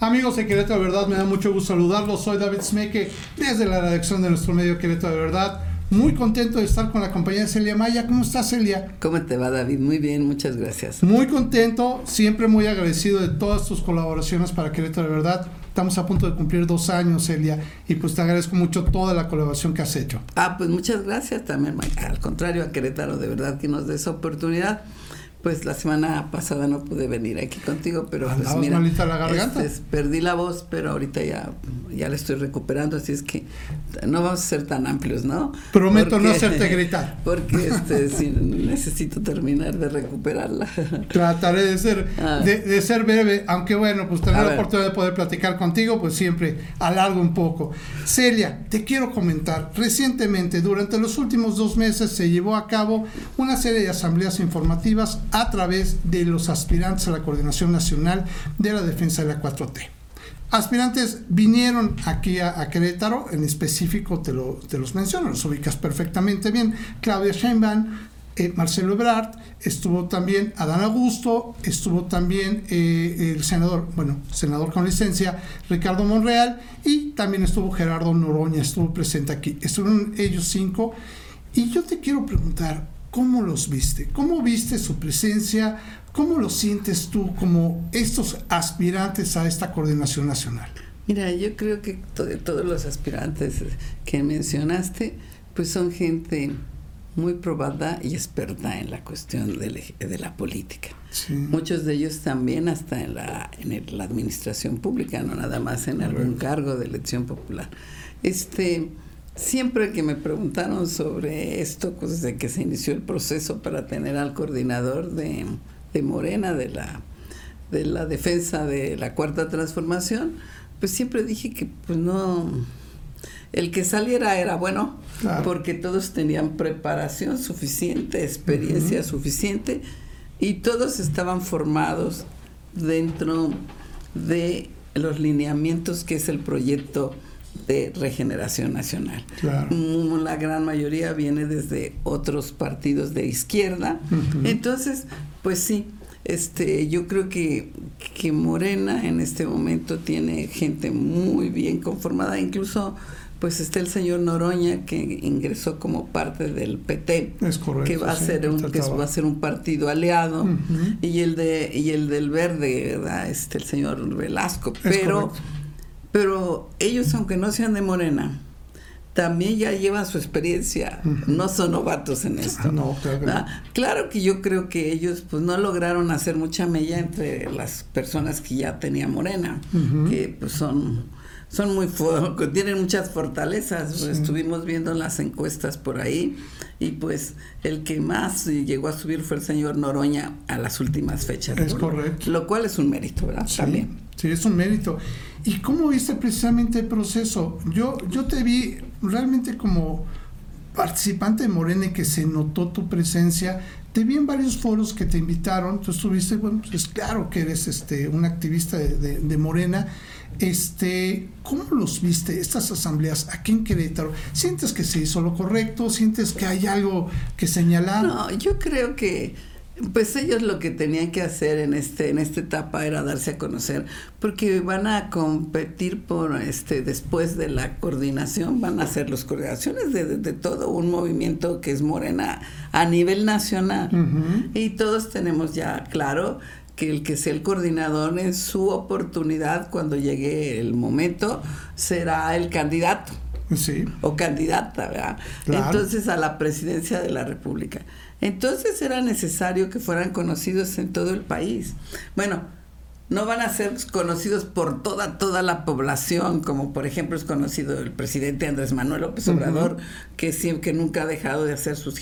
Amigos de Querétaro de Verdad, me da mucho gusto saludarlos. Soy David Smeke desde la redacción de nuestro medio Querétaro de Verdad. Muy contento de estar con la compañía de Celia Maya. ¿Cómo estás, Celia? ¿Cómo te va, David? Muy bien, muchas gracias. Muy contento, siempre muy agradecido de todas tus colaboraciones para Querétaro de Verdad. Estamos a punto de cumplir dos años, Celia, y pues te agradezco mucho toda la colaboración que has hecho. Ah, pues muchas gracias también, Al contrario, a Querétaro, de verdad que nos des oportunidad pues la semana pasada no pude venir aquí contigo, pero pues mira, malita la garganta? Este, perdí la voz, pero ahorita ya, ya la estoy recuperando, así es que no vamos a ser tan amplios, ¿no? Prometo no hacerte gritar. Porque este, sí, necesito terminar de recuperarla. Trataré de ser, ah. de, ser breve, aunque bueno, pues tener la oportunidad de poder platicar contigo, pues siempre alargo un poco. Celia, te quiero comentar, recientemente, durante los últimos dos meses, se llevó a cabo una serie de asambleas informativas a través de los aspirantes a la Coordinación Nacional de la Defensa de la 4T. Aspirantes vinieron aquí a, Querétaro, en específico te, lo, te, los menciono, los ubicas perfectamente bien. Claudia Sheinbaum, eh, Marcelo Ebrard, estuvo también Adán Augusto, estuvo también eh, el senador, bueno, senador con licencia, Ricardo Monreal, y también estuvo Gerardo Noroña, estuvo presente aquí. Estuvieron ellos cinco. Y yo te quiero preguntar, ¿Cómo los viste? ¿Cómo viste su presencia? ¿Cómo lo sientes tú como estos aspirantes a esta coordinación nacional? Mira, yo creo que todos los aspirantes que mencionaste, pues son gente muy probada y experta en la cuestión de, la política. Muchos de ellos también hasta en la, en la administración pública, no nada más en algún cargo de elección popular. Este, Siempre que me preguntaron sobre esto, pues desde que se inició el proceso para tener al coordinador de, Morena, de la, de la defensa de la cuarta transformación, pues siempre dije que pues no, el que saliera era bueno, porque todos tenían preparación suficiente, experiencia suficiente, y todos estaban formados dentro de los lineamientos que es el proyecto de regeneración nacional. La gran mayoría viene desde otros partidos de izquierda. Entonces, pues sí, este, yo creo que, que Morena en este momento tiene gente muy bien conformada, incluso pues está el señor Noroña que ingresó como parte del PT que va a ser un que va a ser un partido aliado. Y el de y el del verde este el señor Velasco. Pero pero ellos, aunque no sean de Morena, también ya llevan su experiencia, no son novatos en esto. No, claro, claro que yo creo que ellos pues no lograron hacer mucha mella entre las personas que ya tenía Morena, que pues son son muy tienen muchas fortalezas. Estuvimos viendo las encuestas por ahí y pues el que más llegó a subir fue el señor Noroña a las últimas fechas. Es correcto. Lo cual es un mérito, ¿verdad? También. Sí, es un mérito. ¿Y cómo viste precisamente el proceso? Yo, yo te vi realmente como participante de Morena y que se notó tu presencia. Te vi en varios foros que te invitaron. Tú estuviste, bueno, pues claro que eres este, un activista de, Morena. Este, ¿Cómo los viste estas asambleas aquí en Querétaro? ¿Sientes que se hizo lo correcto? ¿Sientes que hay algo que señalar? No, yo creo que pues ellos lo que tenían que hacer en este en esta etapa era darse a conocer porque van a competir por este después de la coordinación van a hacer las coordinaciones de, todo un movimiento que es Morena a nivel nacional. Y todos tenemos ya claro que el que sea el coordinador en su oportunidad cuando llegue el momento será el candidato. Sí. o candidata ¿verdad? entonces a la presidencia de la república entonces era necesario que fueran conocidos en todo el país. Bueno, no van a ser conocidos por toda toda la población, como por ejemplo es conocido el presidente Andrés Manuel López Obrador, que siempre que nunca ha dejado de hacer sus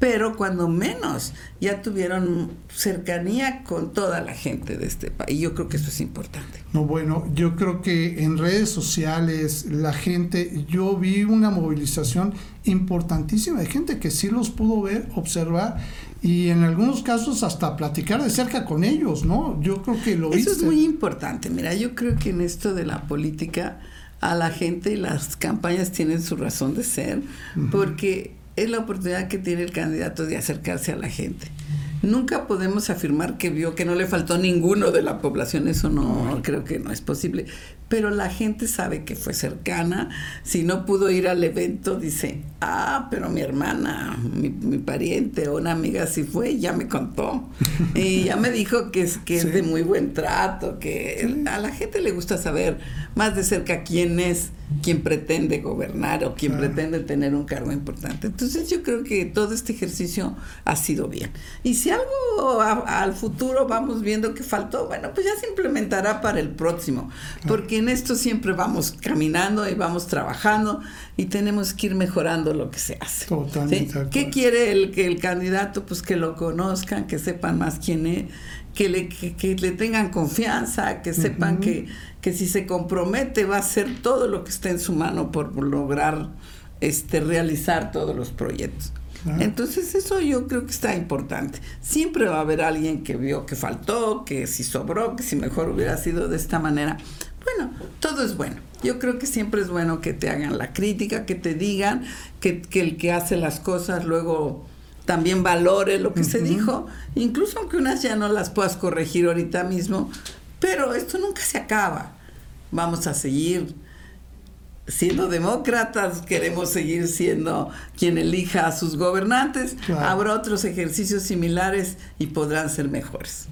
pero cuando menos ya tuvieron cercanía con toda la gente de este país. Y yo creo que eso es importante. No, bueno, yo creo que en redes sociales la gente, yo vi una movilización importantísima de gente que sí los pudo ver, observar y en algunos casos hasta platicar de cerca con ellos, ¿no? Yo creo que lo Eso es muy importante. Mira, yo creo que en esto de la política a la gente y las campañas tienen su razón de ser, porque es la oportunidad que tiene el candidato de acercarse a la gente. Nunca podemos afirmar que vio que no le faltó ninguno de la población, eso no, creo que no es posible. Pero la gente sabe que fue cercana. Si no pudo ir al evento, dice, ah, pero mi hermana, mi, pariente o una amiga sí fue, ya me contó. y ya me dijo que es, que es de muy buen trato, que a la gente le gusta saber más de cerca quién es quien pretende gobernar o quien pretende tener un cargo importante. Entonces yo creo que todo este ejercicio ha sido bien. Y si algo al futuro vamos viendo que faltó, bueno, pues ya se implementará para el próximo, porque en esto siempre vamos caminando y vamos trabajando y tenemos que ir mejorando lo que se hace. Totalmente. ¿Qué quiere el, que el candidato? Pues que lo conozcan, que sepan más quién es, que le, que, le tengan confianza, que sepan que, que si se compromete va a hacer todo lo que esté en su mano por lograr este realizar todos los proyectos. Entonces eso yo creo que está importante. Siempre va a haber alguien que vio que faltó, que si sobró, que si mejor hubiera sido de esta manera. Bueno, todo es bueno. Yo creo que siempre es bueno que te hagan la crítica, que te digan que, que el que hace las cosas luego también valore lo que se dijo, incluso aunque unas ya no las puedas corregir ahorita mismo, pero esto nunca se acaba. Vamos a seguir siendo demócratas, queremos seguir siendo quien elija a sus gobernantes, habrá otros ejercicios similares y podrán ser mejores.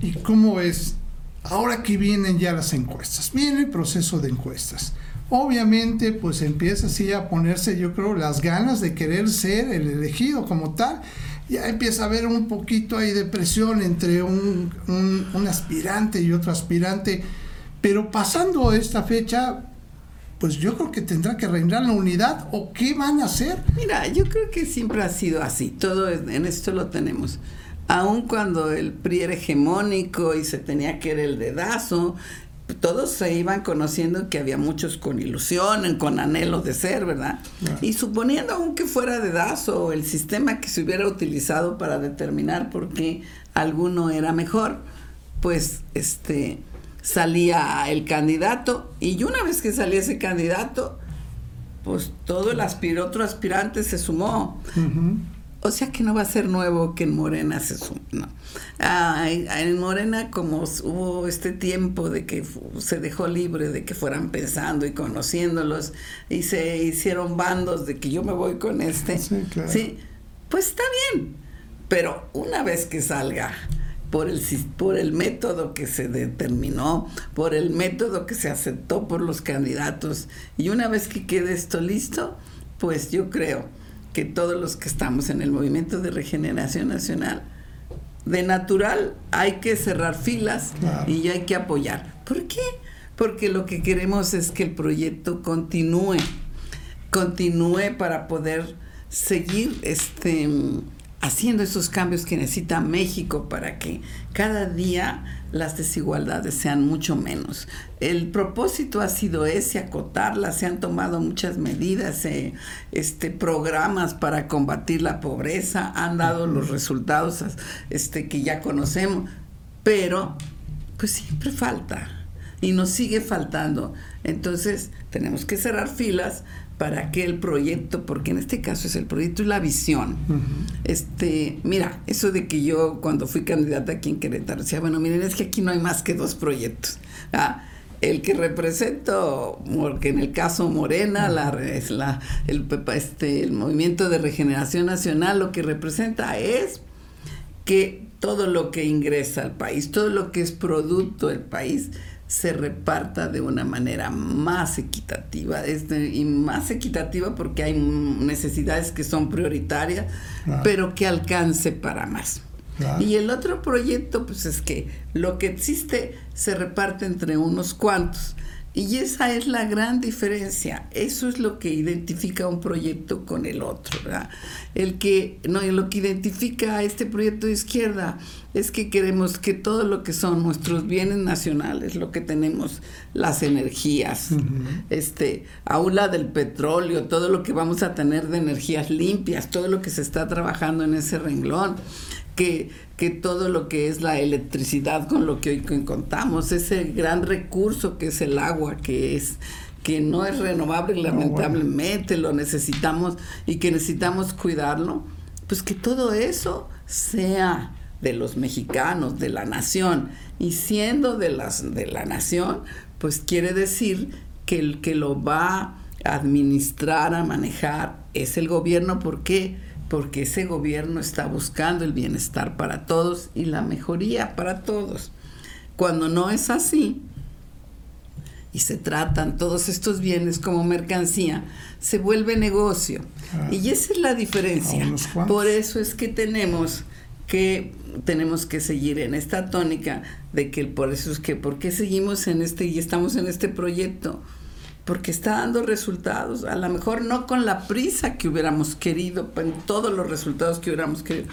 ¿Y cómo es? Ahora que vienen ya las encuestas, viene el proceso de encuestas. Obviamente, pues empieza así a ponerse, yo creo, las ganas de querer ser el elegido como tal. Ya empieza a haber un poquito ahí de presión entre un, un aspirante y otro aspirante. Pero pasando esta fecha, pues yo creo que tendrá que reinar la unidad o qué van a hacer. Mira, yo creo que siempre ha sido así, todo en esto lo tenemos. Aun cuando el PRI era hegemónico y se tenía que ir el dedazo, todos se iban conociendo que había muchos con ilusión, con anhelo de ser, ¿verdad? Y suponiendo aunque fuera dedazo el sistema que se hubiera utilizado para determinar por qué alguno era mejor, pues este salía el candidato y una vez que salía ese candidato, pues todo el aspir otro aspirante se sumó. O sea que no va a ser nuevo que en Morena se sume, ¿no? en Morena como hubo este tiempo de que se dejó libre de que fueran pensando y conociéndolos y se hicieron bandos de que yo me voy con este. sí pues está bien. Pero una vez que salga por el, por el método que se determinó, por el método que se aceptó por los candidatos. Y una vez que quede esto listo, pues yo creo que todos los que estamos en el movimiento de regeneración nacional, de natural hay que cerrar filas y hay que apoyar. ¿Por qué? Porque lo que queremos es que el proyecto continúe, continúe para poder seguir este haciendo esos cambios que necesita México para que cada día las desigualdades sean mucho menos. El propósito ha sido ese, acotarlas, se han tomado muchas medidas, eh, este, programas para combatir la pobreza, han dado los resultados este, que ya conocemos, pero pues siempre falta y nos sigue faltando. Entonces tenemos que cerrar filas, para que el proyecto, porque en este caso es el proyecto y la visión. Este, mira, eso de que yo cuando fui candidata aquí en Querétaro decía, bueno, miren, es que aquí no hay más que dos proyectos. Ah, el que represento, porque en el caso Morena, la, es la, el, este, el movimiento de regeneración nacional, lo que representa es que todo lo que ingresa al país, todo lo que es producto del país, se reparta de una manera más equitativa este, y más equitativa porque hay necesidades que son prioritarias, pero que alcance para más. Y el otro proyecto, pues es que lo que existe se reparte entre unos cuantos y esa es la gran diferencia. Eso es lo que identifica un proyecto con el otro. ¿verdad? El que, no, lo que identifica a este proyecto de izquierda es que queremos que todo lo que son nuestros bienes nacionales, lo que tenemos, las energías, este, aula del petróleo, todo lo que vamos a tener de energías limpias, todo lo que se está trabajando en ese renglón, que, que todo lo que es la electricidad con lo que hoy contamos, ese gran recurso que es el agua, que es que no es renovable lamentablemente, lo necesitamos y que necesitamos cuidarlo, pues que todo eso sea de los mexicanos, de la nación, y siendo de, las, de la nación, pues quiere decir que el que lo va a administrar, a manejar, es el gobierno. ¿Por qué? Porque ese gobierno está buscando el bienestar para todos y la mejoría para todos. Cuando no es así, y se tratan todos estos bienes como mercancía, se vuelve negocio. Ah. y esa es la diferencia. Por eso es que tenemos que tenemos que seguir en esta tónica de que por eso es que por qué seguimos en este y estamos en este proyecto porque está dando resultados, a lo mejor no con la prisa que hubiéramos querido, en todos los resultados que hubiéramos querido.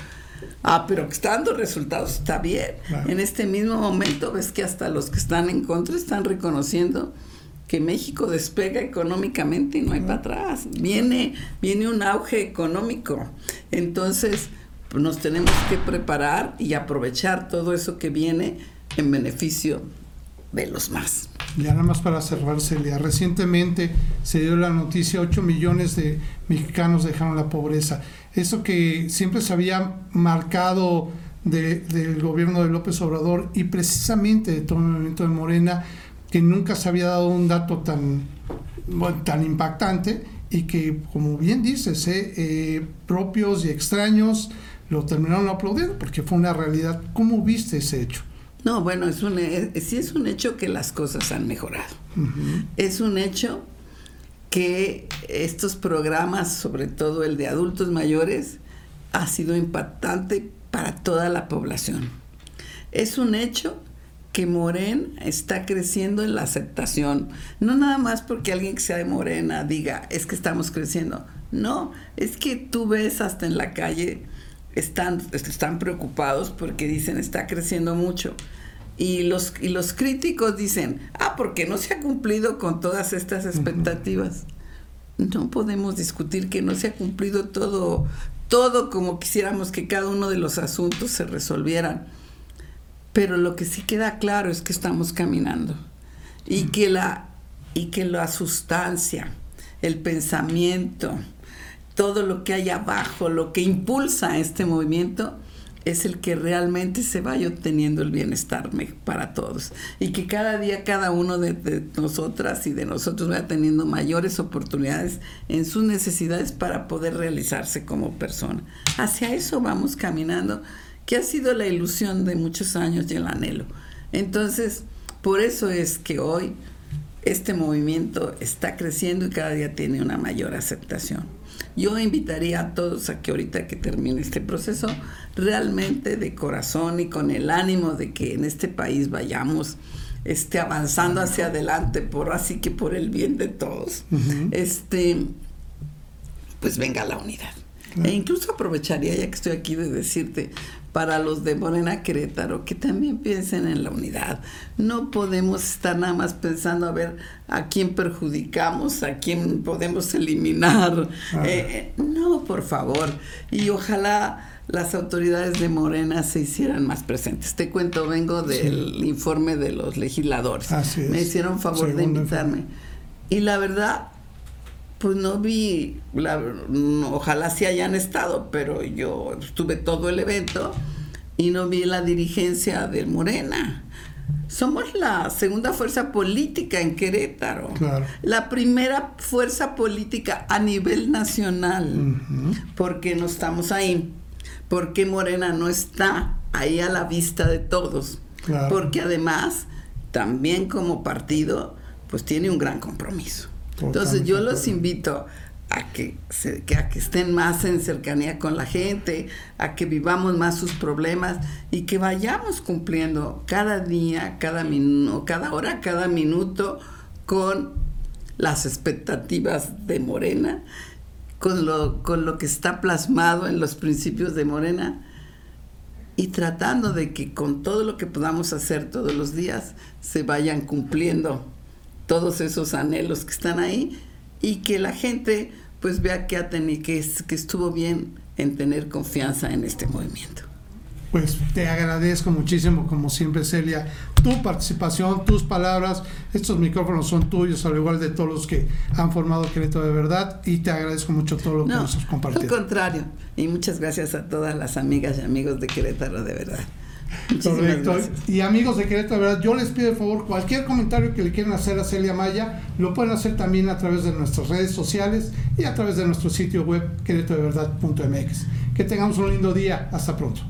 Ah, pero que está dando resultados, está bien. En este mismo momento ves que hasta los que están en contra están reconociendo que México despega económicamente y no hay para atrás. Viene, viene un auge económico. Entonces, pues, nos tenemos que preparar y aprovechar todo eso que viene en beneficio de los más. Ya nada más para cerrar, Celia, recientemente se dio la noticia, 8 millones de mexicanos dejaron la pobreza. Eso que siempre se había marcado del gobierno de López Obrador y precisamente de todo el movimiento de Morena, que nunca se había dado un dato tan, tan impactante y que, como bien dices, eh, eh, propios y extraños lo terminaron aplaudiendo porque fue una realidad. ¿Cómo viste ese hecho? No, bueno, es un, sí es un hecho que las cosas han mejorado. Es un hecho que estos programas, sobre todo el de adultos mayores, ha sido impactante para toda la población. Es un hecho que Moren está creciendo en la aceptación. No nada más porque alguien que sea de Morena diga, es que estamos creciendo. No, es que tú ves hasta en la calle están, están preocupados porque dicen está creciendo mucho. Y los, y los críticos dicen, ah, porque no se ha cumplido con todas estas expectativas. No podemos discutir que no se ha cumplido todo, todo como quisiéramos que cada uno de los asuntos se resolvieran. Pero lo que sí queda claro es que estamos caminando y que la, y que la sustancia, el pensamiento, todo lo que hay abajo, lo que impulsa este movimiento, es el que realmente se vaya obteniendo el bienestar para todos. Y que cada día cada uno de, nosotras y de nosotros vaya teniendo mayores oportunidades en sus necesidades para poder realizarse como persona. Hacia eso vamos caminando, que ha sido la ilusión de muchos años y el anhelo. Entonces, por eso es que hoy este movimiento está creciendo y cada día tiene una mayor aceptación. Yo invitaría a todos a que ahorita que termine este proceso, realmente de corazón y con el ánimo de que en este país vayamos este, avanzando hacia adelante, por así que por el bien de todos, este, pues venga la unidad. E incluso aprovecharía, ya que estoy aquí, de decirte, para los de Morena Querétaro, que también piensen en la unidad. No podemos estar nada más pensando a ver a quién perjudicamos, a quién podemos eliminar. Ah. Eh, no, por favor. Y ojalá las autoridades de Morena se hicieran más presentes. Te cuento, vengo del informe de los legisladores. Me hicieron favor de invitarme. Y la verdad, pues no vi, ojalá sí hayan estado, pero yo estuve todo el evento y no vi la dirigencia de Morena. Somos la segunda fuerza política en Querétaro, la primera fuerza política a nivel nacional, porque no estamos ahí, porque Morena no está ahí a la vista de todos, porque además también como partido pues tiene un gran compromiso. Entonces yo los invito a que, se, que, a que estén más en cercanía con la gente, a que vivamos más sus problemas y que vayamos cumpliendo cada día, cada minuto, cada hora, cada minuto con las expectativas de Morena, con lo, con lo que está plasmado en los principios de Morena y tratando de que con todo lo que podamos hacer todos los días se vayan cumpliendo todos esos anhelos que están ahí y que la gente pues vea que, ha tenido, que, que estuvo bien en tener confianza en este movimiento. pues te agradezco muchísimo, como siempre, Celia, tu participación, tus palabras. Estos micrófonos son tuyos, al igual de todos los que han formado Querétaro de verdad, y te agradezco mucho todo lo que nos has compartido. Al contrario, y muchas gracias a todas las amigas y amigos de Querétaro de verdad. Correcto. Y amigos de Querétaro, de verdad, yo les pido de favor cualquier comentario que le quieran hacer a Celia Maya, lo pueden hacer también a través de nuestras redes sociales y a través de nuestro sitio web querétarodeverdad.mx. Que tengamos un lindo día. Hasta pronto.